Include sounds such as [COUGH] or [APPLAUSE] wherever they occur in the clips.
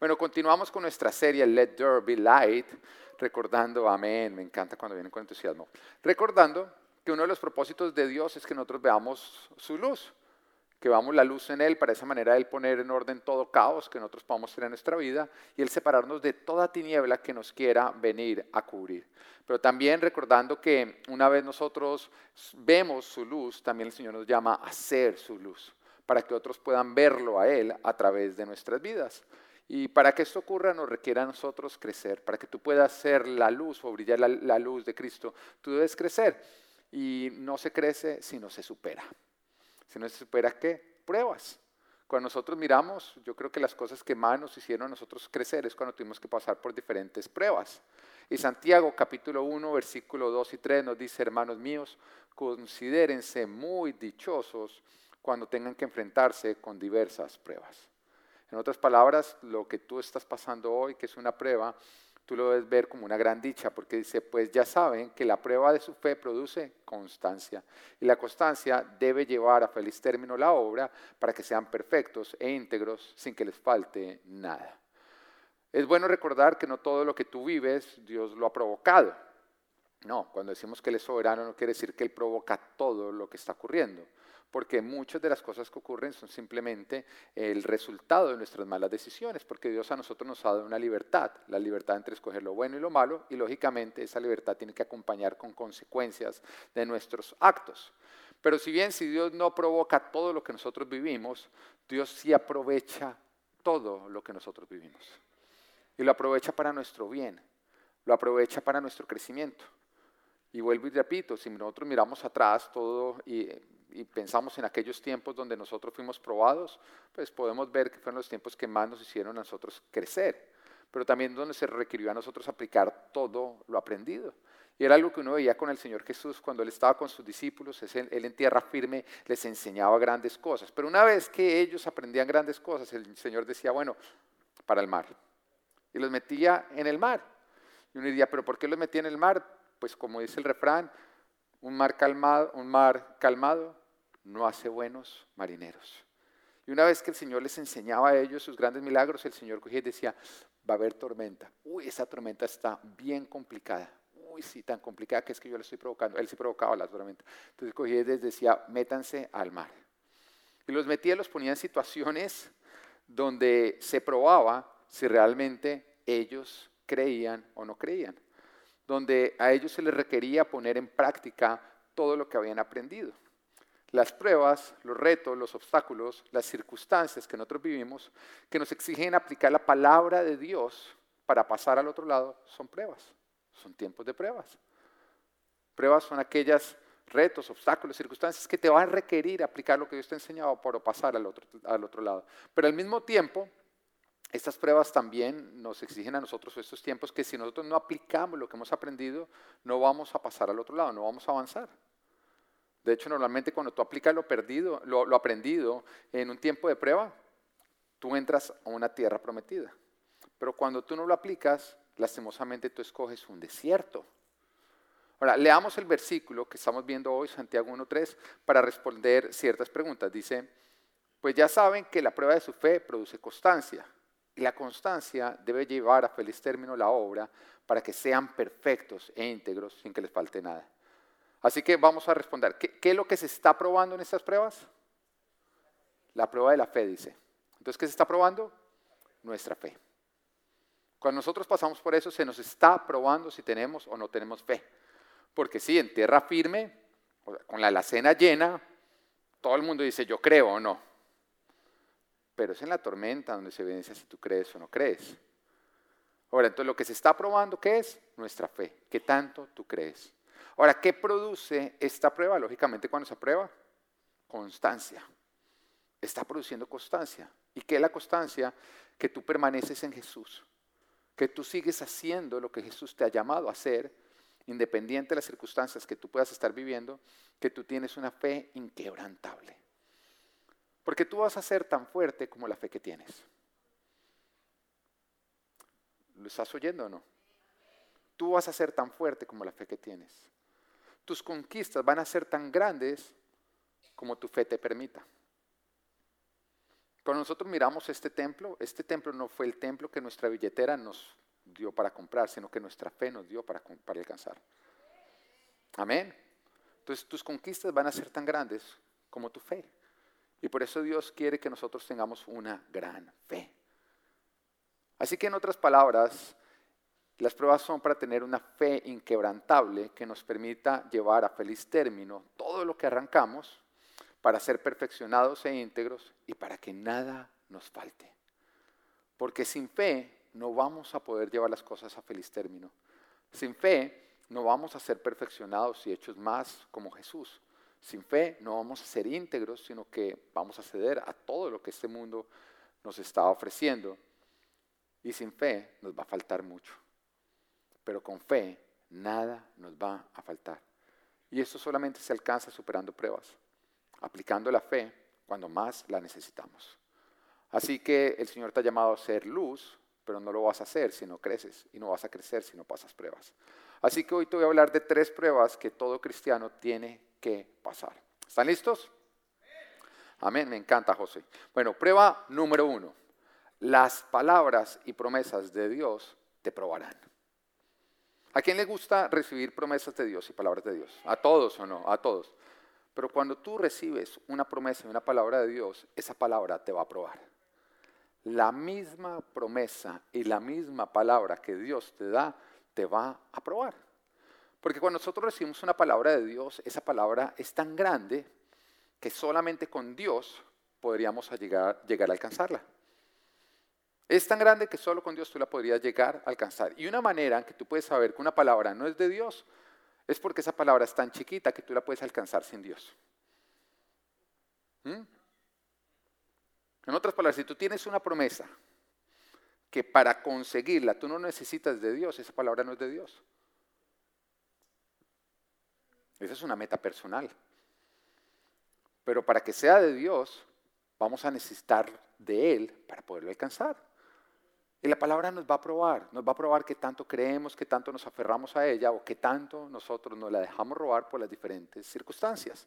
Bueno, continuamos con nuestra serie Let There Be Light, recordando, amén, me encanta cuando vienen con entusiasmo, recordando que uno de los propósitos de Dios es que nosotros veamos su luz, que veamos la luz en Él, para esa manera Él poner en orden todo caos que nosotros podamos tener en nuestra vida y Él separarnos de toda tiniebla que nos quiera venir a cubrir. Pero también recordando que una vez nosotros vemos su luz, también el Señor nos llama a ser su luz, para que otros puedan verlo a Él a través de nuestras vidas. Y para que esto ocurra nos requiere a nosotros crecer. Para que tú puedas ser la luz o brillar la, luz de Cristo, tú debes crecer. Y no se crece si no se supera. Si no se supera, ¿qué? Pruebas. Cuando nosotros miramos, yo creo que las cosas que más nos hicieron a nosotros crecer es cuando tuvimos que pasar por diferentes pruebas. Y Santiago capítulo 1, versículo 2 y 3 nos dice, hermanos míos, considérense muy dichosos cuando tengan que enfrentarse con diversas pruebas. En otras palabras, lo que tú estás pasando hoy, que es una prueba, tú lo debes ver como una gran dicha, porque dice, pues ya saben que la prueba de su fe produce constancia, y la constancia debe llevar a feliz término la obra para que sean perfectos e íntegros sin que les falte nada. Es bueno recordar que no todo lo que tú vives Dios lo ha provocado. No, cuando decimos que Él es soberano no quiere decir que Él provoca todo lo que está ocurriendo porque muchas de las cosas que ocurren son simplemente el resultado de nuestras malas decisiones, porque Dios a nosotros nos ha dado una libertad, la libertad entre escoger lo bueno y lo malo, y lógicamente esa libertad tiene que acompañar con consecuencias de nuestros actos. Pero si bien si Dios no provoca todo lo que nosotros vivimos, Dios sí aprovecha todo lo que nosotros vivimos. Y lo aprovecha para nuestro bien, lo aprovecha para nuestro crecimiento. Y vuelvo y repito, si nosotros miramos atrás todo y y pensamos en aquellos tiempos donde nosotros fuimos probados, pues podemos ver que fueron los tiempos que más nos hicieron a nosotros crecer, pero también donde se requirió a nosotros aplicar todo lo aprendido. Y era algo que uno veía con el Señor Jesús cuando Él estaba con sus discípulos, Él en tierra firme les enseñaba grandes cosas. Pero una vez que ellos aprendían grandes cosas, el Señor decía, bueno, para el mar. Y los metía en el mar. Y uno diría, pero ¿por qué los metía en el mar? Pues como dice el refrán, un mar calmado, un mar calmado no hace buenos marineros. Y una vez que el Señor les enseñaba a ellos sus grandes milagros, el Señor cogía y decía, va a haber tormenta. Uy, esa tormenta está bien complicada. Uy, sí, tan complicada que es que yo le estoy provocando. Él sí provocaba la tormenta. Entonces cogía y les decía, métanse al mar. Y los metía, los ponía en situaciones donde se probaba si realmente ellos creían o no creían. Donde a ellos se les requería poner en práctica todo lo que habían aprendido. Las pruebas, los retos, los obstáculos, las circunstancias que nosotros vivimos, que nos exigen aplicar la palabra de Dios para pasar al otro lado, son pruebas, son tiempos de pruebas. Pruebas son aquellas retos, obstáculos, circunstancias que te van a requerir aplicar lo que Dios te ha enseñado para pasar al otro, al otro lado. Pero al mismo tiempo, estas pruebas también nos exigen a nosotros estos tiempos que si nosotros no aplicamos lo que hemos aprendido, no vamos a pasar al otro lado, no vamos a avanzar. De hecho, normalmente cuando tú aplicas lo, perdido, lo, aprendido en un tiempo de prueba, tú entras a una tierra prometida. Pero cuando tú no lo aplicas, lastimosamente tú escoges un desierto. Ahora, leamos el versículo que estamos viendo hoy, Santiago 1.3, para responder ciertas preguntas. Dice, pues ya saben que la prueba de su fe produce constancia. Y la constancia debe llevar a feliz término la obra para que sean perfectos e íntegros sin que les falte nada. Así que vamos a responder. ¿Qué, es lo que se está probando en estas pruebas? La prueba de la fe, dice. Entonces, ¿qué se está probando? Nuestra fe. Cuando nosotros pasamos por eso, se nos está probando si tenemos o no tenemos fe. Porque sí, en tierra firme, con la alacena llena, todo el mundo dice, yo creo o no. Pero es en la tormenta donde se evidencia si tú crees o no crees. Ahora, entonces lo que se está probando, ¿qué es? Nuestra fe. ¿Qué tanto tú crees? Ahora, ¿qué produce esta prueba? Lógicamente, cuando se aprueba, constancia. Está produciendo constancia. ¿Y qué es la constancia? Que tú permaneces en Jesús, que tú sigues haciendo lo que Jesús te ha llamado a hacer, independiente de las circunstancias que tú puedas estar viviendo, que tú tienes una fe inquebrantable. Porque tú vas a ser tan fuerte como la fe que tienes. ¿Lo estás oyendo o no? Tú vas a ser tan fuerte como la fe que tienes tus conquistas van a ser tan grandes como tu fe te permita. Cuando nosotros miramos este templo, este templo no fue el templo que nuestra billetera nos dio para comprar, sino que nuestra fe nos dio para, para alcanzar. Amén. Entonces tus conquistas van a ser tan grandes como tu fe. Y por eso Dios quiere que nosotros tengamos una gran fe. Así que en otras palabras, las pruebas son para tener una fe inquebrantable que nos permita llevar a feliz término todo lo que arrancamos para ser perfeccionados e íntegros y para que nada nos falte. Porque sin fe no vamos a poder llevar las cosas a feliz término. Sin fe no vamos a ser perfeccionados y hechos más como Jesús. Sin fe no vamos a ser íntegros, sino que vamos a ceder a todo lo que este mundo nos está ofreciendo. Y sin fe nos va a faltar mucho. Pero con fe nada nos va a faltar. Y esto solamente se alcanza superando pruebas, aplicando la fe cuando más la necesitamos. Así que el Señor te ha llamado a ser luz, pero no lo vas a hacer si no creces y no vas a crecer si no pasas pruebas. Así que hoy te voy a hablar de tres pruebas que todo cristiano tiene que pasar. ¿Están listos? Amén, me encanta José. Bueno, prueba número uno. Las palabras y promesas de Dios te probarán. ¿A quién le gusta recibir promesas de Dios y palabras de Dios? ¿A todos o no? A todos. Pero cuando tú recibes una promesa y una palabra de Dios, esa palabra te va a probar. La misma promesa y la misma palabra que Dios te da, te va a probar. Porque cuando nosotros recibimos una palabra de Dios, esa palabra es tan grande que solamente con Dios podríamos llegar, llegar a alcanzarla. Es tan grande que solo con Dios tú la podrías llegar a alcanzar. Y una manera en que tú puedes saber que una palabra no es de Dios es porque esa palabra es tan chiquita que tú la puedes alcanzar sin Dios. ¿Mm? En otras palabras, si tú tienes una promesa que para conseguirla tú no necesitas de Dios, esa palabra no es de Dios. Esa es una meta personal. Pero para que sea de Dios, vamos a necesitar de Él para poderlo alcanzar. Y la palabra nos va a probar, nos va a probar que tanto creemos, que tanto nos aferramos a ella o que tanto nosotros nos la dejamos robar por las diferentes circunstancias.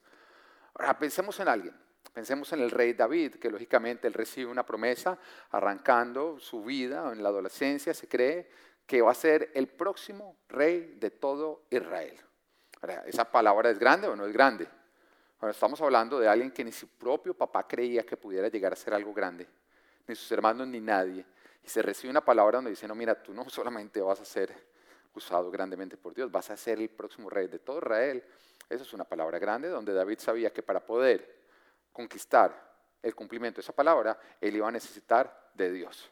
Ahora, pensemos en alguien, pensemos en el rey David, que lógicamente él recibe una promesa arrancando su vida en la adolescencia, se cree que va a ser el próximo rey de todo Israel. Ahora, ¿esa palabra es grande o no es grande? Ahora, estamos hablando de alguien que ni su propio papá creía que pudiera llegar a ser algo grande, ni sus hermanos ni nadie. Y se recibe una palabra donde dice, no, mira, tú no [LAUGHS] solamente vas a ser usado grandemente por Dios, vas a ser el próximo rey de todo Israel. Esa es una palabra grande donde David sabía que para poder conquistar el cumplimiento de esa palabra, él iba a necesitar de Dios.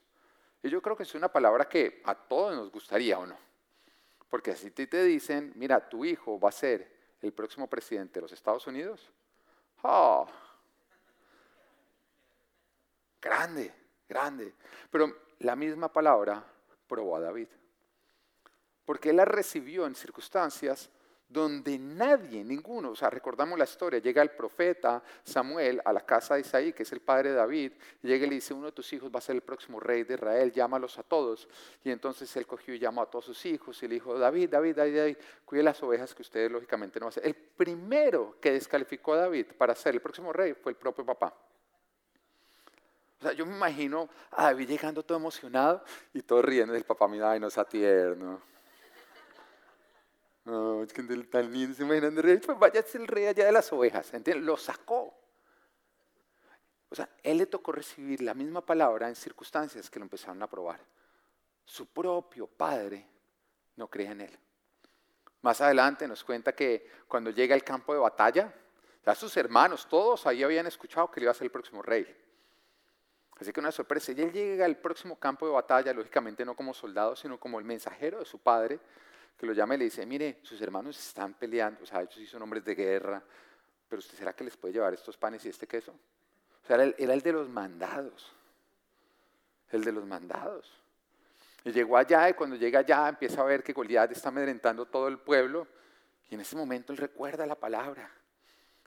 Y yo creo que es una palabra que a todos nos gustaría o no. Porque si te dicen, mira, tu hijo va a ser el próximo presidente de los Estados Unidos, ¡oh! Grande, grande. Pero la misma palabra probó a David. Porque él la recibió en circunstancias donde nadie, ninguno, o sea, recordamos la historia, llega el profeta Samuel a la casa de Isaí, que es el padre de David, llega y le dice, uno de tus hijos va a ser el próximo rey de Israel, llámalos a todos. Y entonces él cogió y llamó a todos sus hijos y le dijo, David, David, David, David, cuide las ovejas que ustedes lógicamente no hacer. El primero que descalificó a David para ser el próximo rey fue el propio papá. O sea, yo me imagino a David llegando todo emocionado y todo riendo del papá, mira, ay, no sea tierno. No, es que tan lindo, se imaginan de rey, pues vaya el rey allá de las ovejas, ¿entiendes? Lo sacó. O sea, él le tocó recibir la misma palabra en circunstancias que lo empezaron a probar. Su propio padre no cree en él. Más adelante nos cuenta que cuando llega al campo de batalla, ya sus hermanos, todos ahí habían escuchado que él iba a ser el próximo rey. Así que una sorpresa. Y él llega al próximo campo de batalla, lógicamente no como soldado, sino como el mensajero de su padre, que lo llama y le dice, mire, sus hermanos están peleando, o sea, ellos sí son hombres de guerra, pero usted será que les puede llevar estos panes y este queso? O sea, era el, de los mandados, el de los mandados. Y llegó allá y cuando llega allá empieza a ver que Goliat está amedrentando todo el pueblo y en ese momento él recuerda la palabra.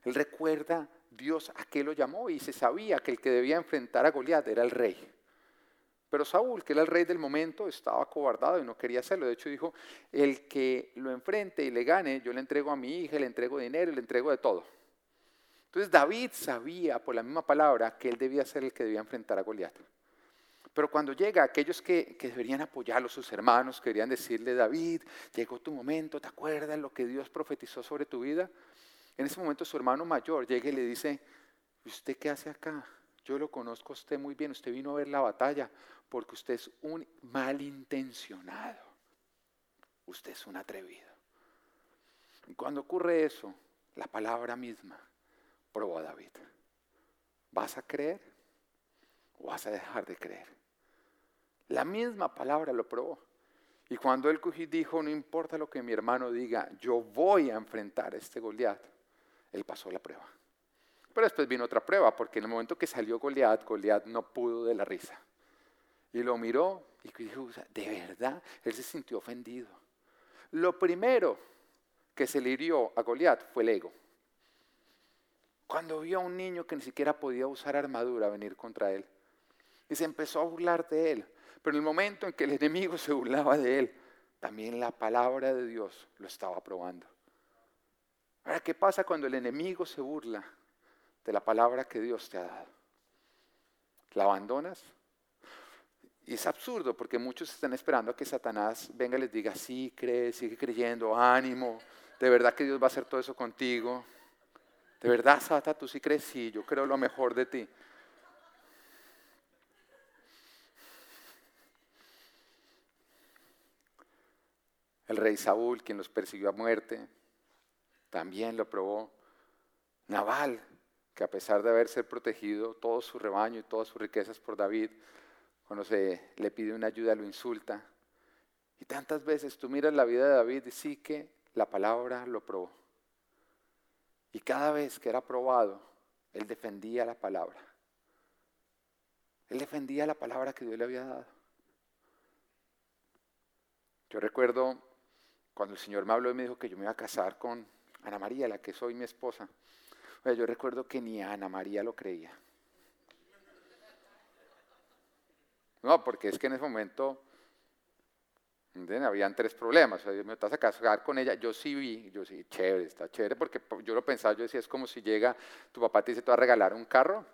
Él recuerda Dios a qué lo llamó y se sabía que el que debía enfrentar a Goliat era el rey. Pero Saúl, que era el rey del momento, estaba acobardado y no quería hacerlo. De hecho dijo, el que lo enfrente y le gane, yo le entrego a mi hija, le entrego dinero, le entrego de todo. Entonces David sabía por la misma palabra que él debía ser el que debía enfrentar a Goliat. Pero cuando llega aquellos que, deberían apoyarlo, sus hermanos, que deberían decirle, David, llegó tu momento, ¿te acuerdas lo que Dios profetizó sobre tu vida? En ese momento su hermano mayor llega y le dice, ¿usted qué hace acá? Yo lo conozco a usted muy bien, usted vino a ver la batalla porque usted es un malintencionado. Usted es un atrevido. Y cuando ocurre eso, la palabra misma probó a David. ¿Vas a creer o vas a dejar de creer? La misma palabra lo probó. Y cuando él dijo, no importa lo que mi hermano diga, yo voy a enfrentar a este Goliat, él pasó la prueba. Pero después vino otra prueba, porque en el momento que salió Goliat, Goliat no pudo de la risa. Y lo miró y dijo, de verdad, él se sintió ofendido. Lo primero que se le hirió a Goliat fue el ego. Cuando vio a un niño que ni siquiera podía usar armadura venir contra él. Y se empezó a burlar de él. Pero en el momento en que el enemigo se burlaba de él, también la palabra de Dios lo estaba probando. Ahora, ¿qué pasa cuando el enemigo se burla de la palabra que Dios te ha dado? ¿La abandonas? Y es absurdo porque muchos están esperando a que Satanás venga y les diga, sí, cree, sigue creyendo, ánimo, de verdad que Dios va a hacer todo eso contigo. De verdad, Sata, tú sí crees, sí, yo creo lo mejor de ti. El rey Saúl, quien los persiguió a muerte, también lo probó. Naval, que a pesar de haberse protegido todo su rebaño y todas sus riquezas por David, cuando se le pide una ayuda lo insulta. Y tantas veces tú miras la vida de David y sí que la palabra lo probó. Y cada vez que era probado, él defendía la palabra. Él defendía la palabra que Dios le había dado. Yo recuerdo cuando el Señor me habló y me dijo que yo me iba a casar con Ana María, la que soy mi esposa. yo recuerdo que ni Ana María lo creía. No, porque es que en ese momento habían tres problemas. O sea, me estás a casar con ella. Yo sí vi, yo sí, chévere, está chévere, porque yo lo pensaba, yo decía, es como si llega, tu papá te dice, te va a regalar un carro,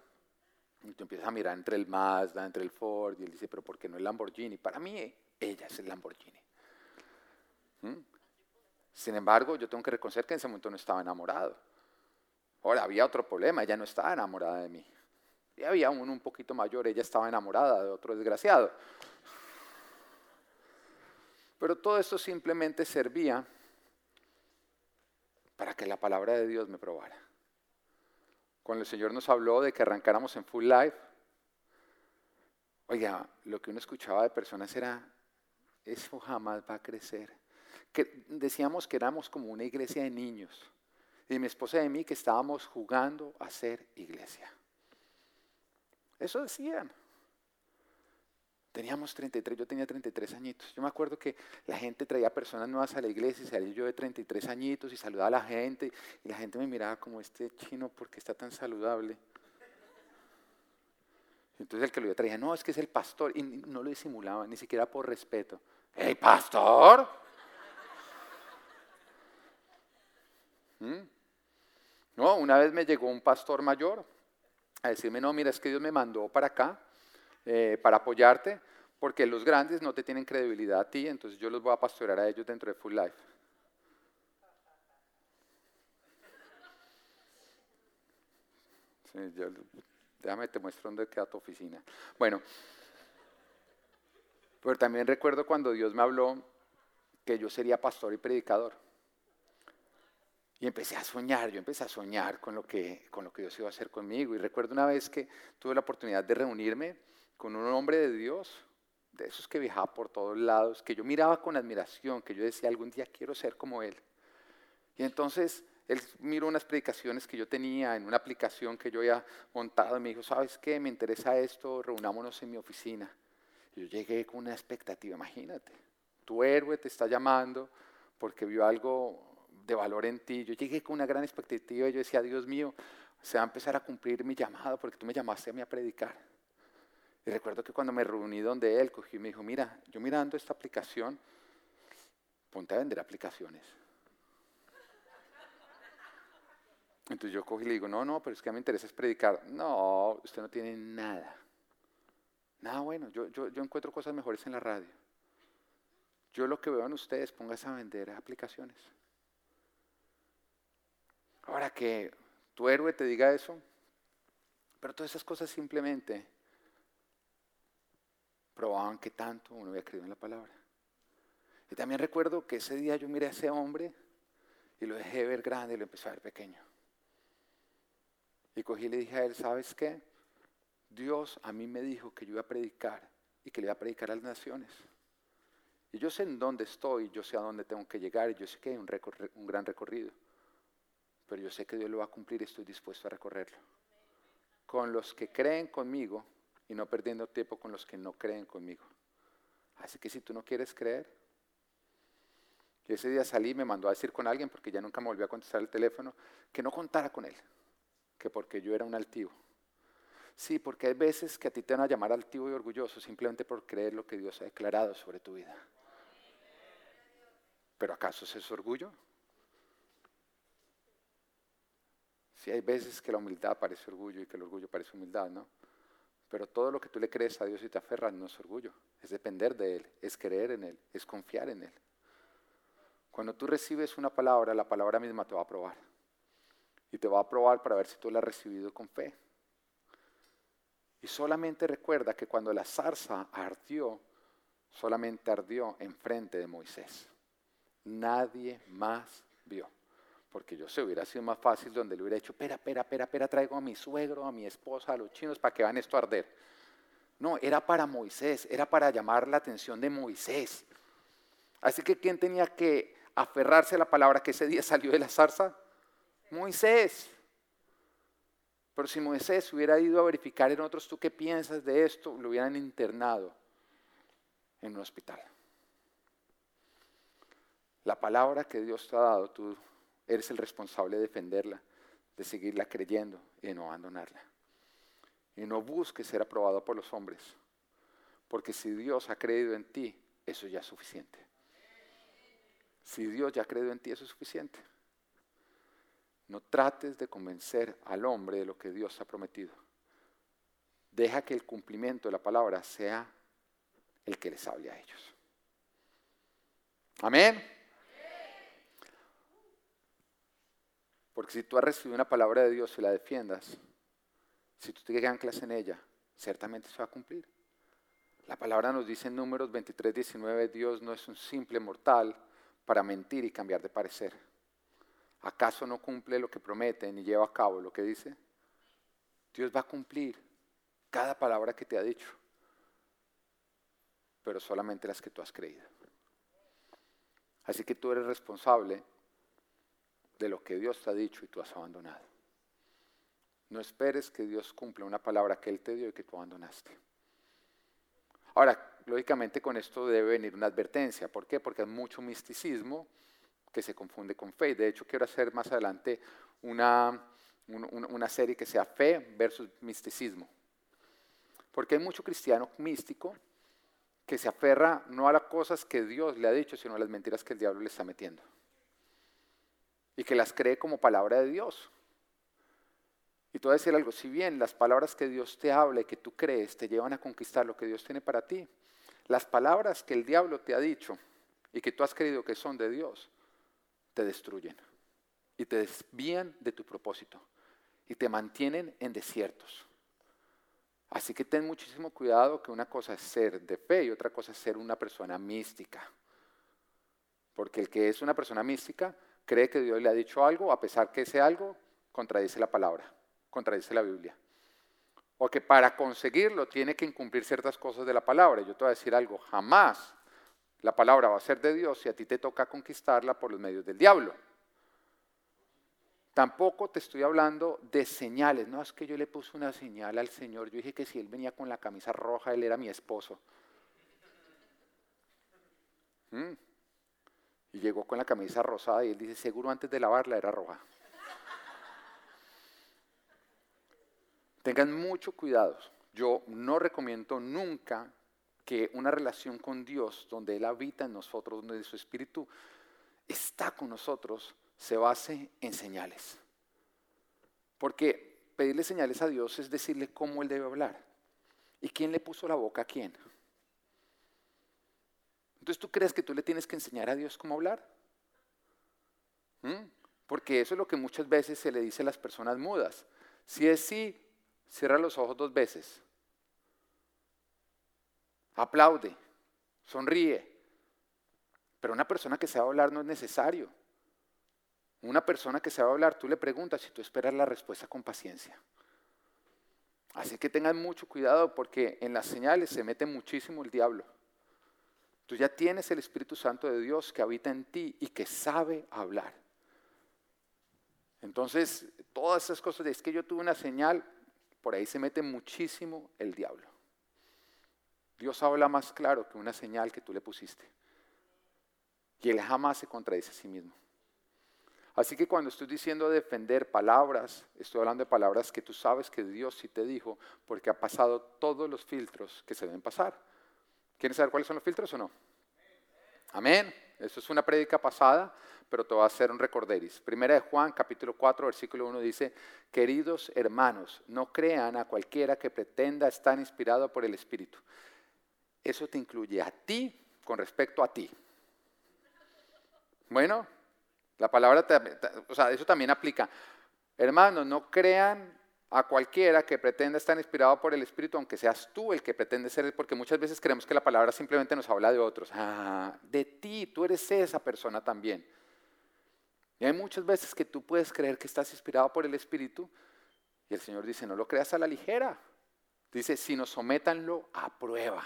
y tú empiezas a mirar entre el Mazda, entre el Ford, y él dice, pero ¿por qué no el Lamborghini? Para mí, ella es el Lamborghini. ¿Mm? Sin embargo, yo tengo que reconocer que en ese momento no estaba enamorado. Ahora, había otro problema, ella no estaba enamorada de mí. Y había uno un poquito mayor, ella estaba enamorada de otro desgraciado. Pero todo esto simplemente servía para que la palabra de Dios me probara. Cuando el Señor nos habló de que arrancáramos en full life, oiga, lo que uno escuchaba de personas era, eso jamás va a crecer. Que decíamos que éramos como una iglesia de niños. Y mi esposa y mí que estábamos jugando a ser iglesia. Eso decían. Teníamos 33, yo tenía 33 añitos. Yo me acuerdo que la gente traía personas nuevas a la iglesia y salía yo de 33 añitos y saludaba a la gente y la gente me miraba como este chino porque está tan saludable. Entonces el que lo traía, no, es que es el pastor y no lo disimulaba, ni siquiera por respeto. ¡Hey, pastor! ¿Mm? No, una vez me llegó un pastor mayor a decirme, no, mira, es que Dios me mandó para acá eh, para apoyarte, porque los grandes no te tienen credibilidad a ti, entonces yo los voy a pastorear a ellos dentro de Full Life. déjame te muestro dónde queda tu oficina. Bueno, pero también recuerdo cuando Dios me habló que yo sería pastor y predicador. Y empecé a soñar, yo empecé a soñar con lo, que, con lo que Dios iba a hacer conmigo. Y recuerdo una vez que tuve la oportunidad de reunirme con un hombre de Dios, de esos que viajaba por todos lados, que yo miraba con admiración, que yo decía, algún día quiero ser como él. Y entonces él miró unas predicaciones que yo tenía en una aplicación que yo había montado y me dijo, ¿sabes qué? Me interesa esto, reunámonos en mi oficina. Yo llegué con una expectativa, imagínate, tu héroe te está llamando porque vio algo de valor en ti. Yo llegué con una gran expectativa y yo decía, Dios mío, se va a empezar a cumplir mi llamado porque tú me llamaste a mí a predicar. Y recuerdo que cuando me reuní donde él, cogí y me dijo, mira, yo mirando esta aplicación, ponte a vender aplicaciones. Entonces yo cogí y le digo, no, no, pero es que a mí me interesa es predicar. No, usted no tiene nada. Nada bueno, yo, yo, yo encuentro cosas mejores en la radio. Yo lo que veo en ustedes, póngase a vender aplicaciones. Ahora que tu héroe te diga eso, pero todas esas cosas simplemente probaban que tanto uno había creído en la palabra. Y también recuerdo que ese día yo miré a ese hombre y lo dejé ver grande y lo empecé a ver pequeño. Y cogí y le dije a él, ¿sabes qué? Dios a mí me dijo que yo iba a predicar y que le iba a predicar a las naciones. Y yo sé en dónde estoy, yo sé a dónde tengo que llegar, y yo sé que hay un, un gran recorrido. Pero yo sé que Dios lo va a cumplir y estoy dispuesto a recorrerlo. Con los que creen conmigo y no perdiendo tiempo con los que no creen conmigo. Así que si tú no quieres creer, y ese día salí y me mandó a decir con alguien, porque ya nunca me volvió a contestar el teléfono, que no contara con él, que porque yo era un altivo. Sí, porque hay veces que a ti te van a llamar altivo y orgulloso simplemente por creer lo que Dios ha declarado sobre tu vida. ¿Pero acaso es eso orgullo? Sí, hay veces que la humildad parece orgullo y que el orgullo parece humildad, ¿no? Pero todo lo que tú le crees a Dios y te aferras no es orgullo, es depender de Él, es creer en Él, es confiar en Él. Cuando tú recibes una palabra, la palabra misma te va a probar. Y te va a probar para ver si tú la has recibido con fe. Y solamente recuerda que cuando la zarza ardió, solamente ardió enfrente de Moisés nadie más vio. Porque yo sé, hubiera sido más fácil donde le hubiera dicho, espera, espera, espera, espera, traigo a mi suegro, a mi esposa, a los chinos para que van esto a arder. No, era para Moisés, era para llamar la atención de Moisés. Así que ¿quién tenía que aferrarse a la palabra que ese día [LAUGHS] salió de la zarza? Moisés. Pero si Moisés hubiera ido a verificar en otros, ¿tú qué piensas de esto? Lo hubieran internado en un hospital. La palabra que Dios te ha dado, tú eres el responsable de defenderla, de seguirla creyendo y no abandonarla. Y no busques ser aprobado por los hombres, porque si Dios ha creído en ti, eso ya es suficiente. Si Dios ya ha creído en ti, eso es suficiente. No trates de convencer al hombre de lo que Dios ha prometido. Deja que el cumplimiento de la palabra sea el que les hable a ellos. Amén. Porque si tú has recibido una palabra de Dios y la defiendas, si tú te anclas en ella, ciertamente se va a cumplir. La palabra nos dice en números 23, 19, Dios no es un simple mortal para mentir y cambiar de parecer. ¿Acaso no cumple lo que promete ni lleva a cabo lo que dice? Dios va a cumplir cada palabra que te ha dicho, pero solamente las que tú has creído. Así que tú eres responsable de lo que Dios te ha dicho y tú has abandonado. No esperes que Dios cumpla una palabra que Él te dio y que tú abandonaste. Ahora, lógicamente con esto debe venir una advertencia. ¿Por qué? Porque hay mucho misticismo que se confunde con fe. De hecho, quiero hacer más adelante una, una serie que sea fe versus misticismo. Porque hay mucho cristiano místico que se aferra no a las cosas que Dios le ha dicho, sino a las mentiras que el diablo le está metiendo y que las cree como palabra de Dios. Y te voy a decir algo, si bien las palabras que Dios te habla y que tú crees te llevan a conquistar lo que Dios tiene para ti, las palabras que el diablo te ha dicho y que tú has creído que son de Dios, te destruyen y te desvían de tu propósito y te mantienen en desiertos. Así que ten muchísimo cuidado que una cosa es ser de fe y otra cosa es ser una persona mística. Porque el que es una persona mística cree que Dios le ha dicho algo, a pesar que ese algo contradice la palabra, contradice la Biblia. O que para conseguirlo tiene que incumplir ciertas cosas de la palabra. Yo te voy a decir algo, jamás la palabra va a ser de Dios si a ti te toca conquistarla por los medios del diablo. Tampoco te estoy hablando de señales. No, es que yo le puse una señal al Señor. Yo dije que si Él venía con la camisa roja, Él era mi esposo. ¿Mm? Y llegó con la camisa rosada y él dice, seguro antes de lavarla era roja. Tengan mucho cuidado. Yo no recomiendo nunca que una relación con Dios, donde Él habita en nosotros, donde su Espíritu está con nosotros, se base en señales. Porque pedirle señales a Dios es decirle cómo Él debe hablar. ¿Y quién le puso la boca a quién? Entonces, ¿tú crees que tú le tienes que enseñar a Dios cómo hablar? ¿Mm? Porque eso es lo que muchas veces se le dice a las personas mudas. Si es sí, cierra los ojos dos veces. Aplaude, sonríe. Pero una persona que sabe hablar no es necesario. Una persona que sabe hablar, tú le preguntas y tú esperas la respuesta con paciencia. Así que tengan mucho cuidado porque en las señales se mete muchísimo el diablo. Tú ya tienes el Espíritu Santo de Dios que habita en ti y que sabe hablar. Entonces, todas esas cosas es que yo tuve una señal, por ahí se mete muchísimo el diablo. Dios habla más claro que una señal que tú le pusiste. Y Él jamás se contradice a sí mismo. Así que cuando estoy diciendo defender palabras, estoy hablando de palabras que tú sabes que Dios sí te dijo, porque ha pasado todos los filtros que se deben pasar. ¿Quieren saber cuáles son los filtros o no? Amén. Eso es una prédica pasada, pero te va a hacer un recorderis. Primera de Juan, capítulo 4, versículo 1 dice, queridos hermanos, no crean a cualquiera que pretenda estar inspirado por el Espíritu. Eso te incluye a ti con respecto a ti. Bueno, la palabra, o sea, eso también aplica. Hermanos, no crean a cualquiera que pretenda estar inspirado por el Espíritu, aunque seas tú el que pretende ser, porque muchas veces creemos que la palabra simplemente nos habla de otros. Ah, de ti, tú eres esa persona también. Y hay muchas veces que tú puedes creer que estás inspirado por el Espíritu y el Señor dice, no lo creas a la ligera. Dice, sino sométanlo a prueba.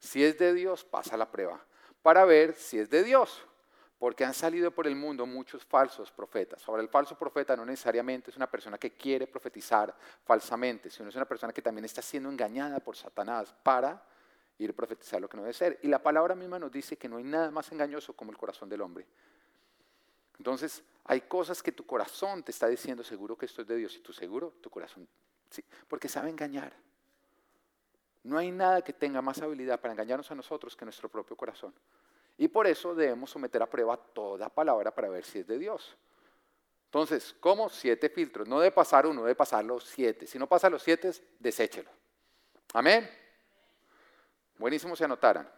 Si es de Dios, pasa la prueba para ver si es de Dios porque han salido por el mundo muchos falsos profetas. Ahora, el falso profeta no necesariamente es una persona que quiere profetizar falsamente, sino es una persona que también está siendo engañada por Satanás para ir a profetizar lo que no debe ser. Y la palabra misma nos dice que no hay nada más engañoso como el corazón del hombre. Entonces, hay cosas que tu corazón te está diciendo, seguro que esto es de Dios, y tú seguro, tu corazón, sí, porque sabe engañar. No hay nada que tenga más habilidad para engañarnos a nosotros que nuestro propio corazón. Y por eso debemos someter a prueba toda palabra para ver si es de Dios. Entonces, ¿cómo? Siete filtros. No debe pasar uno, debe pasar los siete. Si no pasa los siete, deséchelo. Amén. Buenísimo se anotaran.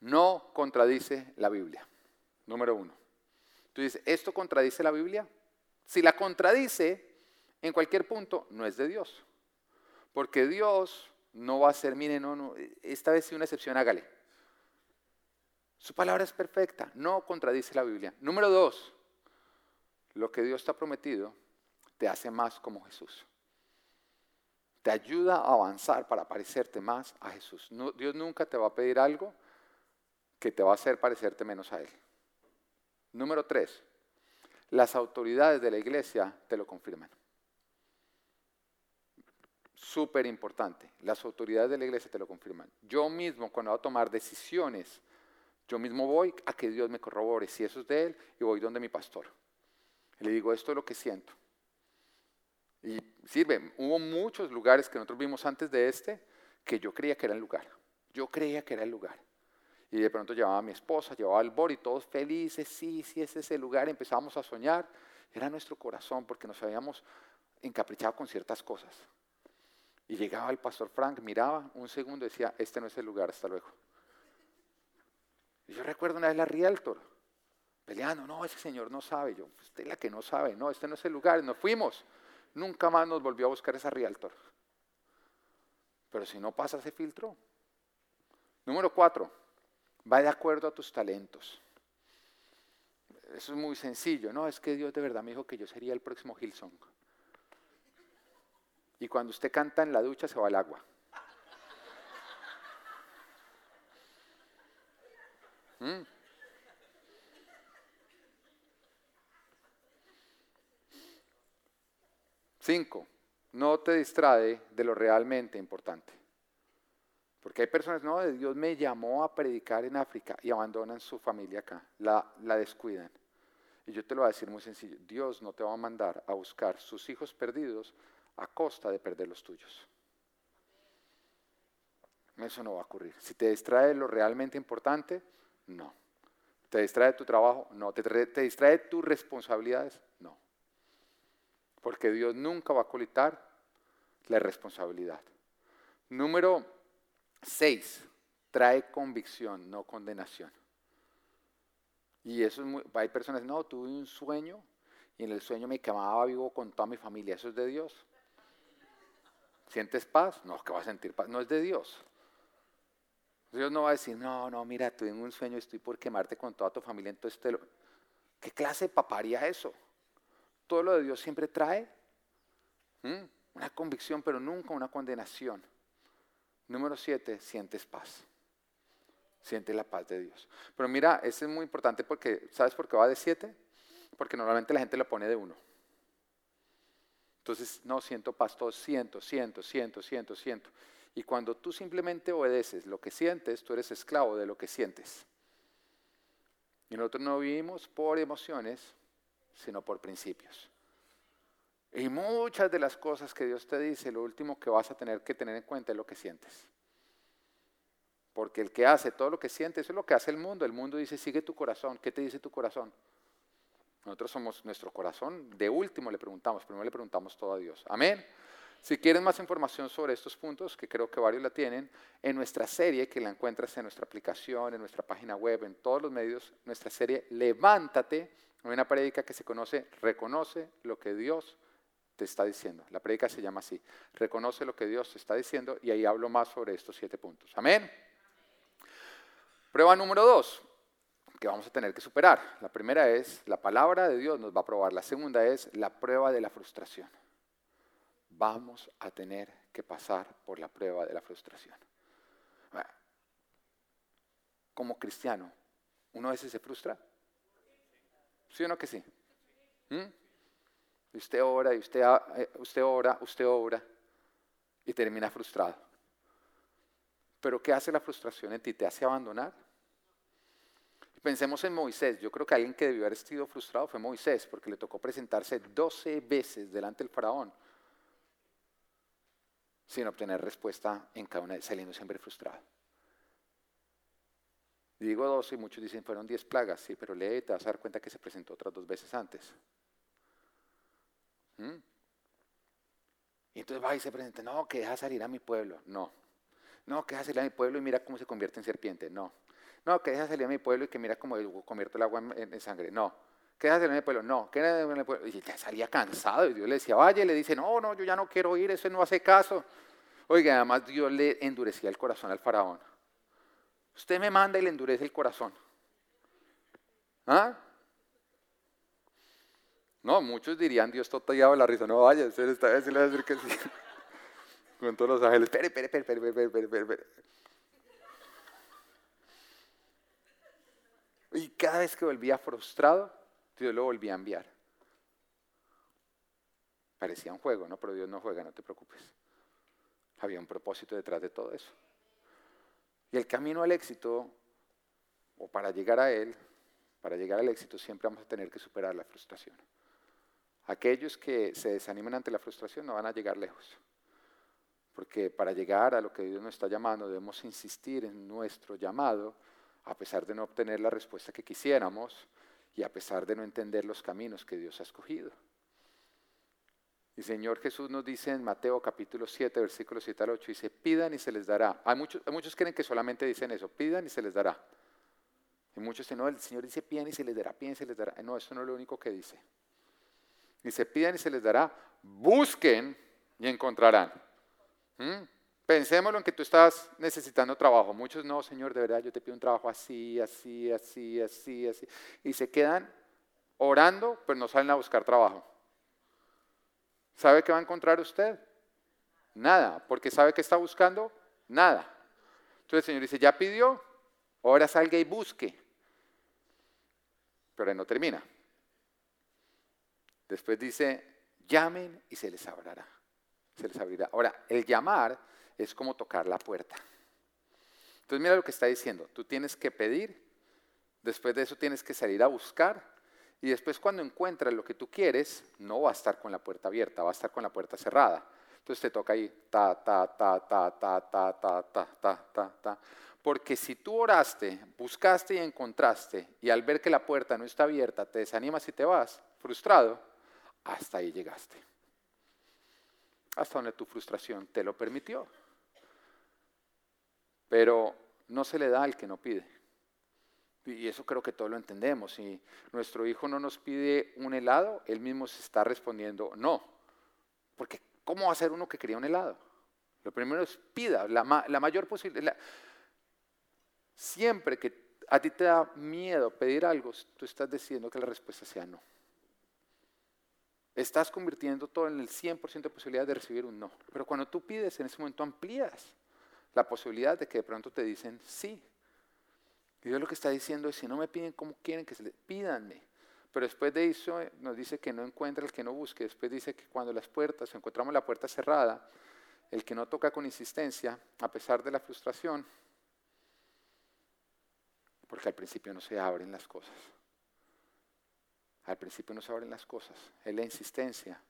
No contradice la Biblia. Número uno. Tú dices, ¿esto contradice la Biblia? Si la contradice, en cualquier punto, no es de Dios. Porque Dios no va a ser, mire, no, no, esta vez sí una excepción, hágale. Su palabra es perfecta, no contradice la Biblia. Número dos, lo que Dios te ha prometido te hace más como Jesús. Te ayuda a avanzar para parecerte más a Jesús. Dios nunca te va a pedir algo que te va a hacer parecerte menos a Él. Número tres, las autoridades de la iglesia te lo confirman. Súper importante, las autoridades de la iglesia te lo confirman. Yo mismo cuando voy a tomar decisiones, yo mismo voy a que Dios me corrobore si eso es de Él y voy donde mi pastor. le digo, esto es lo que siento. Y sirve, hubo muchos lugares que nosotros vimos antes de este que yo creía que era el lugar. Yo creía que era el lugar. Y de pronto llevaba a mi esposa, llevaba al bor y todos felices, sí, sí, ese es el lugar. Empezábamos a soñar. Era nuestro corazón porque nos habíamos encaprichado con ciertas cosas. Y llegaba el pastor Frank, miraba un segundo y decía, este no es el lugar, hasta luego yo recuerdo una vez la Realtor, peleando, no, ese señor no sabe. Yo, usted es la que no sabe, no, este no es el lugar. Nos fuimos. Nunca más nos volvió a buscar esa Realtor. Pero si no pasa ese filtro. Número cuatro, va de acuerdo a tus talentos. Eso es muy sencillo, ¿no? Es que Dios de verdad me dijo que yo sería el próximo Hillsong. Y cuando usted canta en la ducha se va al agua. ¿Mm? Cinco, no te distrae de lo realmente importante. Porque hay personas, no, Dios me llamó a predicar en África y abandonan su familia acá, la, la descuidan. Y yo te lo voy a decir muy sencillo, Dios no te va a mandar a buscar sus hijos perdidos a costa de perder los tuyos. Eso no va a ocurrir. Si te distrae lo realmente importante, no. ¿Te distrae tu trabajo? No. ¿Te, te distrae tus responsabilidades? No. porque Dios nunca va a colitar la responsabilidad. Número seis, trae convicción, no condenación. Y eso es muy, hay personas, no, tuve un sueño y en el sueño me quemaba vivo con toda mi familia. ¿Eso es de Dios? ¿Sientes paz? No, que va a sentir paz. No es de Dios. Dios no va a decir, no, no, mira, tuve un sueño estoy por quemarte con toda tu familia. Entonces, te lo... ¿qué clase de paparía eso? Todo lo de Dios siempre trae una convicción, pero nunca una condenación. Número siete, sientes paz. Siente la paz de Dios. Pero mira, eso es muy importante porque, ¿sabes por qué va de siete? Porque normalmente la gente lo pone de uno. Entonces, no, siento paz, todo siento, siento, siento, siento, siento. Y cuando tú simplemente obedeces lo que sientes, tú eres esclavo de lo que sientes. Y nosotros no vivimos por emociones, sino por principios. Y muchas de las cosas que Dios te dice, lo último que vas a tener que tener en cuenta es lo que sientes. Porque el que hace todo lo que siente, eso es lo que hace el mundo. El mundo dice, sigue tu corazón. ¿Qué te dice tu corazón? Nosotros somos nuestro corazón. De último le preguntamos, primero le preguntamos todo a Dios. Amén. Si quieren más información sobre estos puntos, que creo que varios la tienen, en nuestra serie, que la encuentras en nuestra aplicación, en nuestra página web, en todos los medios, nuestra serie Levántate, una prédica que se conoce, reconoce lo que Dios te está diciendo. La prédica se llama así, reconoce lo que Dios te está diciendo y ahí hablo más sobre estos siete puntos. Amén. Prueba número dos, que vamos a tener que superar. La primera es, la palabra de Dios nos va a probar. La segunda es la prueba de la frustración. Vamos a tener que pasar por la prueba de la frustración. Como cristiano, ¿uno a veces se frustra? ¿Sí o no que sí? ¿Mm? Usted ora y usted, eh, usted ora, usted ora y termina frustrado. Pero ¿qué hace la frustración en ti? ¿Te hace abandonar? Pensemos en Moisés. Yo creo que alguien que debió haber sido frustrado fue Moisés, porque le tocó presentarse 12 veces delante del faraón sin obtener respuesta en cada una, saliendo siempre frustrado. digo 12 y muchos dicen fueron 10 plagas, sí, pero lee y te vas a dar cuenta que se presentó otras dos veces antes. ¿Mm? Y entonces va y se presenta, no, que deja salir a mi pueblo, no. No, que deja salir a mi pueblo y mira cómo se convierte en serpiente, no. No, que deja salir a mi pueblo y que mira cómo convierto el agua en, sangre, no. Salir a mi pueblo, no. Deja salir a mi pueblo. Y ya salía cansado y Dios le decía, vaya, y le dice, no, no, yo ya no quiero ir, eso no hace caso. Oiga, además Dios le endurecía el corazón al faraón. Usted me manda y le endurece el corazón. ¿Ah? No, muchos dirían, Dios todo tallado la risa. No, vaya, esta vez le va a decir que sí. [LAUGHS] Con todos los ángeles, espere, espere, espere, espere, espere, espere. Y cada vez que volvía frustrado, Dios lo volvía a enviar. Parecía un juego, ¿no? Pero Dios no juega, no te preocupes. Había un propósito detrás de todo eso. Y el camino al éxito, o para llegar a él, para llegar al éxito siempre vamos a tener que superar la frustración. Aquellos que se desaniman ante la frustración no van a llegar lejos. Porque para llegar a lo que Dios nos está llamando debemos insistir en nuestro llamado, a pesar de no obtener la respuesta que quisiéramos y a pesar de no entender los caminos que Dios ha escogido. Y Señor Jesús nos dice en Mateo capítulo 7, versículo 7 al 8, dice, pidan y se les dará. Hay muchos, muchos creen que solamente dicen eso, pidan y se les dará. Y muchos dicen, no, el Señor dice, pidan y se les dará, pidan y se les dará. No, eso no es lo único que dice. Dice, pidan y se les dará, busquen y encontrarán. ¿Mm? Pensémoslo en que tú estás necesitando trabajo. Muchos no, Señor, de verdad, yo te pido un trabajo así, así, así, así, así. Y se quedan orando, pero no salen a buscar trabajo. ¿Sabe qué va a encontrar usted? Nada, porque sabe que está buscando nada. Entonces el Señor dice, ya pidió, ahora salga y busque. Pero ahí no termina. Después dice, llamen y se les abrirá. Se les abrirá. Ahora, el llamar es como tocar la puerta. Entonces mira lo que está diciendo. Tú tienes que pedir, después de eso tienes que salir a buscar y después cuando encuentras lo que tú quieres, no va a estar con la puerta abierta, va a estar con la puerta cerrada. Entonces te toca ahí, ta, ta, ta, ta, ta, ta, ta, ta, ta, ta, ta. Porque si tú oraste, buscaste y encontraste, y al ver que la puerta no está abierta, te desanimas y te vas, frustrado, hasta ahí llegaste. hasta donde tu frustración te lo permitió. Pero no se le da al que no pide. Y eso creo que todos lo entendemos. Si nuestro hijo no nos pide un helado, él mismo se está respondiendo no. Porque ¿cómo va a ser uno que quería un helado? Lo primero es pida, la, mayor posibilidad. Siempre que a ti te da miedo pedir algo, tú estás diciendo que la respuesta sea no. Estás convirtiendo todo en el 100% de posibilidad de recibir un no. Pero cuando tú pides, en ese momento amplías la posibilidad de que de pronto te dicen sí. Y Dios lo que está diciendo es, si no me piden como quieren que se le pídanme. Pero después de eso eh, nos dice que no encuentra el que no busque. Después dice que cuando las puertas, encontramos la puerta cerrada, el que no toca con insistencia, a pesar de la frustración, porque al principio no se abren las cosas. Al principio no se abren las cosas. Es la insistencia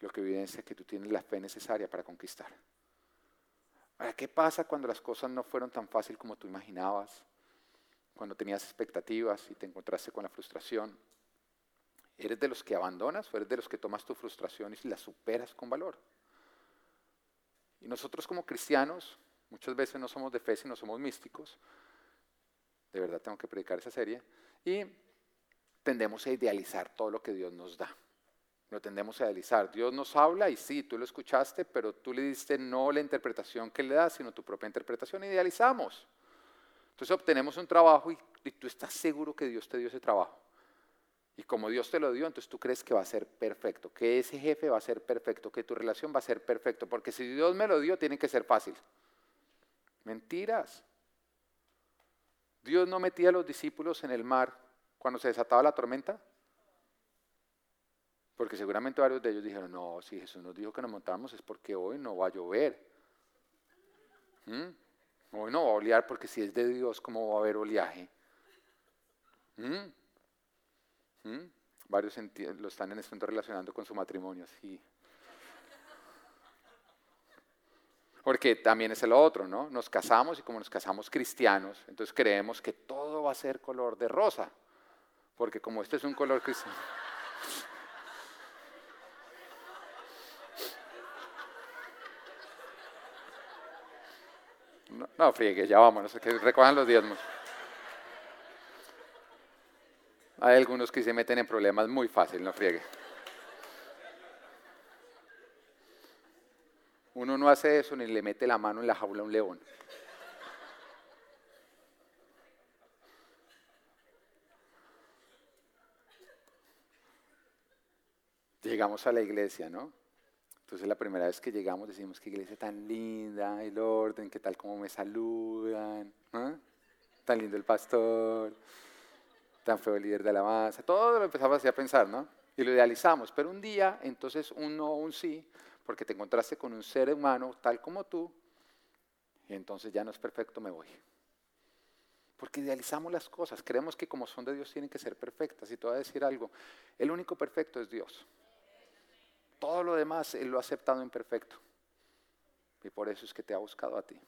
lo que evidencia que tú tienes la fe necesaria para conquistar. Ahora, ¿qué pasa cuando las cosas no fueron tan fáciles como tú imaginabas? Cuando tenías expectativas y te encontraste con la frustración. ¿Eres de los que abandonas o eres de los que tomas tu frustración y la superas con valor? Y nosotros como cristianos, muchas veces no somos de fe, sino somos místicos. De verdad tengo que predicar esa serie. Y tendemos a idealizar todo lo que Dios nos da. Lo tendemos a idealizar. Dios nos habla y sí, tú lo escuchaste, pero tú le diste no la interpretación que le das, sino tu propia interpretación. Idealizamos. Entonces obtenemos un trabajo y, y tú estás seguro que Dios te dio ese trabajo. Y como Dios te lo dio, entonces tú crees que va a ser perfecto, que ese jefe va a ser perfecto, que tu relación va a ser perfecto, porque si Dios me lo dio, tiene que ser fácil. Mentiras. Dios no metía a los discípulos en el mar cuando se desataba la tormenta? Porque seguramente varios de ellos dijeron, no, si Jesús nos dijo que nos montáramos es porque hoy no va a llover. ¿Mm? Hoy no va a olear porque si es de Dios, ¿cómo va a haber oleaje? ¿Mm? ¿Mm? Varios lo están en este momento relacionando con su matrimonio. Sí. Porque también es el otro, ¿no? Nos casamos y como nos casamos cristianos, entonces creemos que todo va a ser color de rosa porque como este es un color cristiano. No, no friegue, ya vámonos, que recojan los diezmos. Hay algunos que se meten en problemas muy fácil, no friegue. Uno no hace eso ni le mete la mano en la jaula a un león. llegamos a la iglesia, ¿no? Entonces la primera vez que llegamos decimos qué iglesia tan linda, el orden, qué tal como me saludan, tan lindo el pastor, tan feo el líder de alabanza, todo lo empezamos así a pensar, ¿no? Y lo idealizamos, pero un día entonces un no, un sí, porque te encontraste con un ser humano tal como tú, y entonces ya no es perfecto, me voy. Porque idealizamos las cosas, creemos que como son de Dios tienen que ser perfectas. Y te voy a decir algo, el único perfecto es Dios. Todo lo demás Él lo ha aceptado imperfecto. Y por eso es que te ha buscado a ti.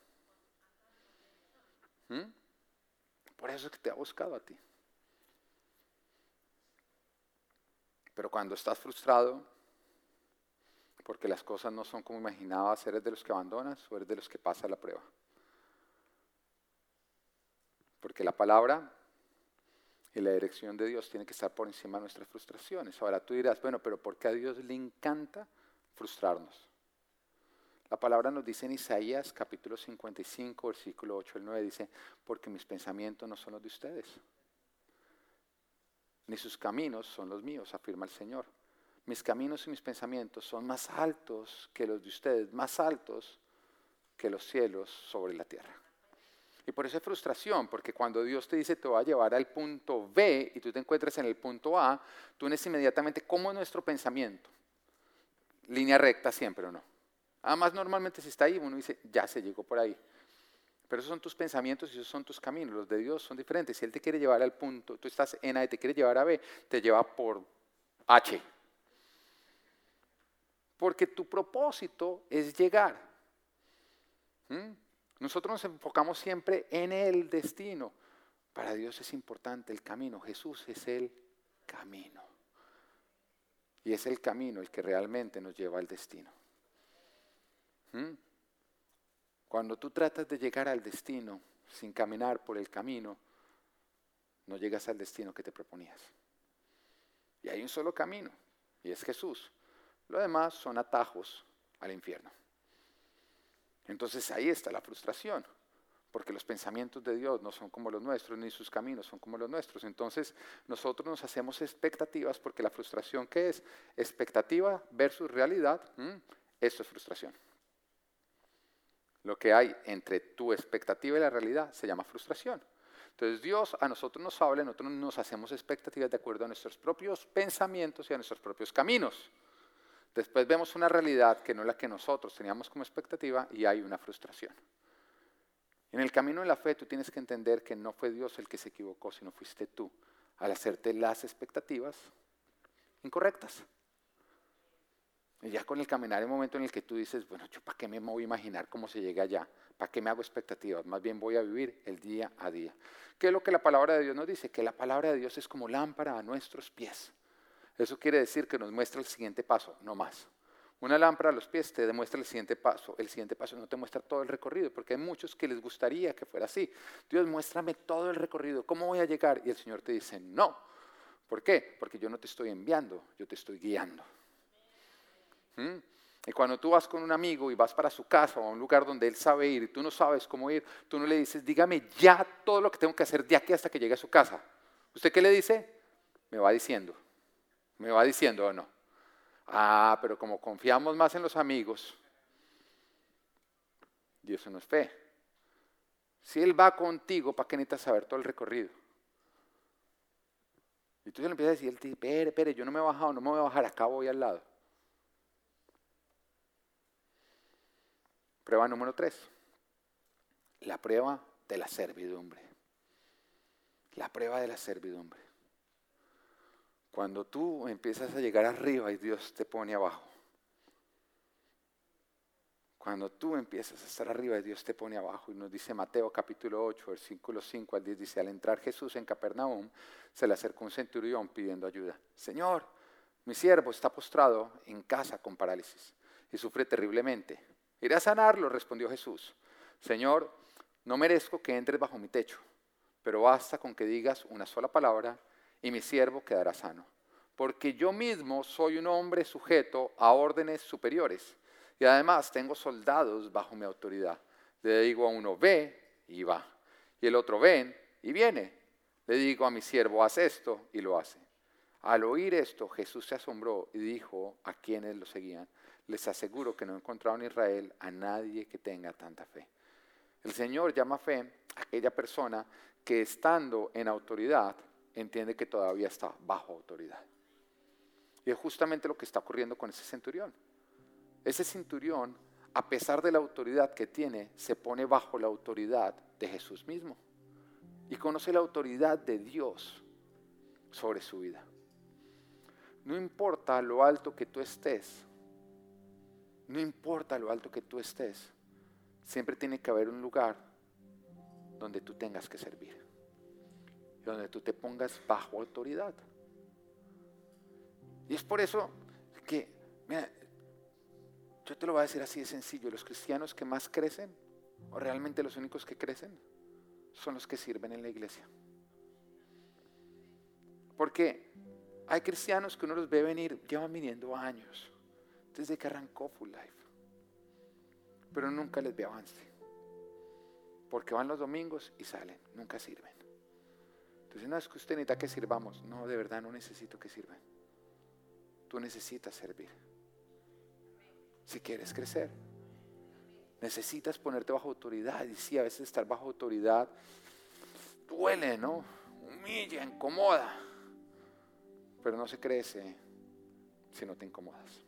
¿Mm? Por eso es que te ha buscado a ti. Pero cuando estás frustrado, porque las cosas no son como imaginabas, ¿eres de los que abandonas o eres de los que pasa la prueba? Porque la palabra y la dirección de Dios tiene que estar por encima de nuestras frustraciones. Ahora tú dirás, bueno, pero ¿por qué a Dios le encanta frustrarnos? La palabra nos dice en Isaías capítulo 55, versículo 8 al 9, dice, porque mis pensamientos no son los de ustedes, ni sus caminos son los míos, afirma el Señor. Mis caminos y mis pensamientos son más altos que los de ustedes, más altos que los cielos sobre la tierra. Y por eso es frustración, porque cuando Dios te dice te va a llevar al punto B y tú te encuentras en el punto A, tú eres inmediatamente como nuestro pensamiento. Línea recta siempre o no. Además, normalmente si está ahí, uno dice, ya se llegó por ahí. Pero esos son tus pensamientos y esos son tus caminos. Los de Dios son diferentes. Si Él te quiere llevar al punto, tú estás en A y te quiere llevar a B, te lleva por H. Porque tu propósito es llegar. Nosotros nos enfocamos siempre en el destino. Para Dios es importante el camino. Jesús es el camino. Y es el camino el que realmente nos lleva al destino. ¿Mm? Cuando tú tratas de llegar al destino sin caminar por el camino, no llegas al destino que te proponías. Y hay un solo camino, y es Jesús. Lo demás son atajos al infierno. Entonces ahí está la frustración, porque los pensamientos de Dios no son como los nuestros, ni sus caminos son como los nuestros. Entonces nosotros nos hacemos expectativas, porque la frustración que es expectativa versus realidad, eso es frustración. Lo que hay entre tu expectativa y la realidad se llama frustración. Entonces Dios a nosotros nos habla, nosotros nos hacemos expectativas de acuerdo a nuestros propios pensamientos y a nuestros propios caminos. Después vemos una realidad que no es la que nosotros teníamos como expectativa y hay una frustración. En el camino de la fe tú tienes que entender que no fue Dios el que se equivocó, sino fuiste tú al hacerte las expectativas incorrectas. Y ya con el caminar un momento en el que tú dices, bueno, yo para qué me voy a imaginar cómo se llega allá, para qué me hago expectativas, más bien voy a vivir el día a día. ¿Qué es lo que la palabra de Dios nos dice? Que la palabra de Dios es como lámpara a nuestros pies. Eso quiere decir que nos muestra el siguiente paso, no más. Una lámpara a los pies te demuestra el siguiente paso. El siguiente paso no te muestra todo el recorrido, porque hay muchos que les gustaría que fuera así. Dios, muéstrame todo el recorrido. ¿Cómo voy a llegar? Y el Señor te dice, no. ¿Por qué? Porque yo no te estoy enviando, yo te estoy guiando. ¿Mm? Y cuando tú vas con un amigo y vas para su casa o a un lugar donde él sabe ir y tú no sabes cómo ir, tú no le dices, dígame ya todo lo que tengo que hacer de aquí hasta que llegue a su casa. ¿Usted qué le dice? Me va diciendo. Me va diciendo o no. Ah, pero como confiamos más en los amigos, y eso no es fe. Si él va contigo, ¿para qué necesitas saber todo el recorrido? Y tú le empiezas a decir, él te dice, espere, espere, yo no me he bajado, no me voy a bajar, acá voy al lado. Prueba número tres. La prueba de la servidumbre. La prueba de la servidumbre. Cuando tú empiezas a llegar arriba y Dios te pone abajo. Cuando tú empiezas a estar arriba y Dios te pone abajo. Y nos dice Mateo capítulo 8, versículo 5 al 10, dice, al entrar Jesús en Capernaum, se le acercó un centurión pidiendo ayuda. Señor, mi siervo está postrado en casa con parálisis y sufre terriblemente. Iré a sanarlo, respondió Jesús. Señor, no merezco que entres bajo mi techo, pero basta con que digas una sola palabra y mi siervo quedará sano. Porque yo mismo soy un hombre sujeto a órdenes superiores y además tengo soldados bajo mi autoridad. Le digo a uno, ve y va. Y el otro, ven y viene. Le digo a mi siervo, haz esto y lo hace. Al oír esto, Jesús se asombró y dijo a quienes lo seguían, les aseguro que no he encontrado en Israel a nadie que tenga tanta fe. El Señor llama fe a aquella persona que estando en autoridad entiende que todavía está bajo autoridad. Y es justamente lo que está ocurriendo con ese centurión. Ese centurión, a pesar de la autoridad que tiene, se pone bajo la autoridad de Jesús mismo. Y conoce la autoridad de Dios sobre su vida. No importa lo alto que tú estés, no importa lo alto que tú estés, siempre tiene que haber un lugar donde tú tengas que servir. Donde tú te pongas bajo autoridad. Y es por eso que, mira, yo te lo voy a decir así de sencillo, los cristianos que más crecen, o realmente los únicos que crecen, son los que sirven en la iglesia. Porque hay cristianos que uno los ve venir, llevan viniendo años desde que arrancó Full Life. Pero nunca les ve avance. Porque van los domingos y salen, nunca sirven. Entonces no es que usted necesita que sirvamos. No, de verdad no necesito que sirvan. Tú necesitas servir. Si quieres crecer. Necesitas ponerte bajo autoridad. Y sí, a veces estar bajo autoridad duele, ¿no? Humilla, incomoda. Pero no se crece si no te incomodas.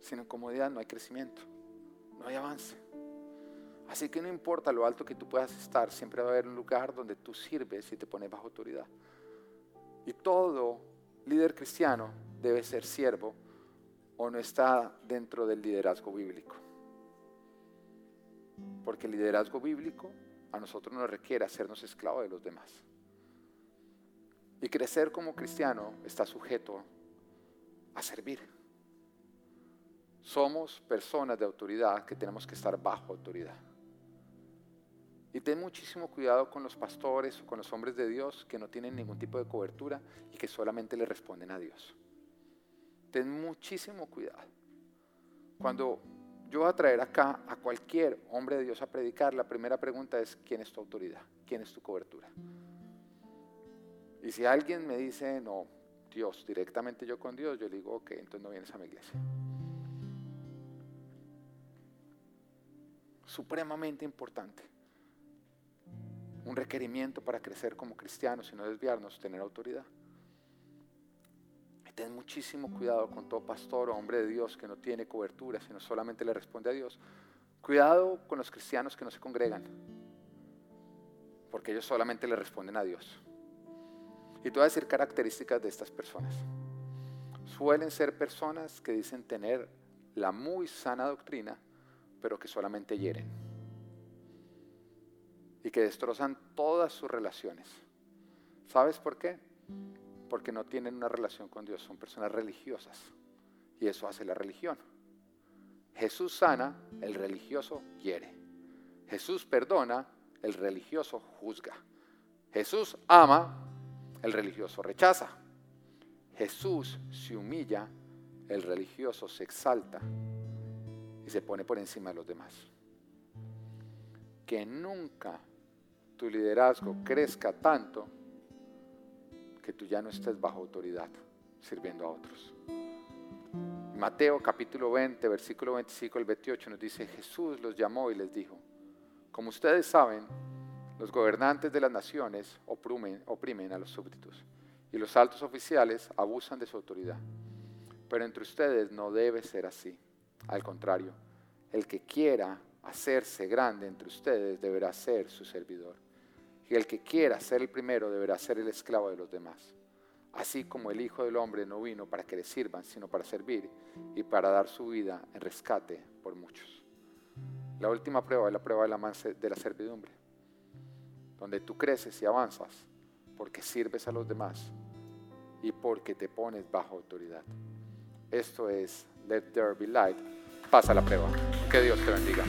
Sin comodidad no hay crecimiento, no hay avance. Así que no importa lo alto que tú puedas estar, siempre va a haber un lugar donde tú sirves y te pones bajo autoridad. Y todo líder cristiano debe ser siervo o no está dentro del liderazgo bíblico. Porque el liderazgo bíblico a nosotros nos requiere hacernos esclavos de los demás. Y crecer como cristiano está sujeto a servir. Somos personas de autoridad que tenemos que estar bajo autoridad. Y ten muchísimo cuidado con los pastores o con los hombres de Dios que no tienen ningún tipo de cobertura y que solamente le responden a Dios. Ten muchísimo cuidado. Cuando yo voy a traer acá a cualquier hombre de Dios a predicar, la primera pregunta es, ¿quién es tu autoridad? ¿Quién es tu cobertura? Y si alguien me dice, no, Dios, directamente yo con Dios, yo le digo, ok, entonces no vienes a mi iglesia. Supremamente importante. Un requerimiento para crecer como cristianos y no desviarnos, tener autoridad ten muchísimo cuidado con todo pastor o hombre de Dios que no tiene cobertura, sino solamente le responde a Dios. Cuidado con los cristianos que no se congregan, porque ellos solamente le responden a Dios. Y te voy a decir características de estas personas. Suelen ser personas que dicen tener la muy sana doctrina, pero que solamente hieren. Y que destrozan todas sus relaciones. ¿Sabes por qué? porque no tienen una relación con Dios, son personas religiosas. Y eso hace la religión. Jesús sana, el religioso quiere. Jesús perdona, el religioso juzga. Jesús ama, el religioso rechaza. Jesús se humilla, el religioso se exalta y se pone por encima de los demás. Que nunca tu liderazgo crezca tanto que tú ya no estés bajo autoridad sirviendo a otros. Mateo capítulo 20, versículo 25 al 28 nos dice, Jesús los llamó y les dijo, como ustedes saben, los gobernantes de las naciones oprimen, oprimen a los súbditos y los altos oficiales abusan de su autoridad. Pero entre ustedes no debe ser así. Al contrario, el que quiera hacerse grande entre ustedes deberá ser su servidor y el que quiera ser el primero deberá ser el esclavo de los demás. Así como el Hijo del Hombre no vino para que le sirvan, sino para servir y para dar su vida en rescate por muchos. La última prueba es la prueba de la, de servidumbre, donde tú creces y avanzas porque sirves a los demás y porque te pones bajo autoridad. Esto es Let There Be Light. Pasa la prueba. Que Dios te bendiga.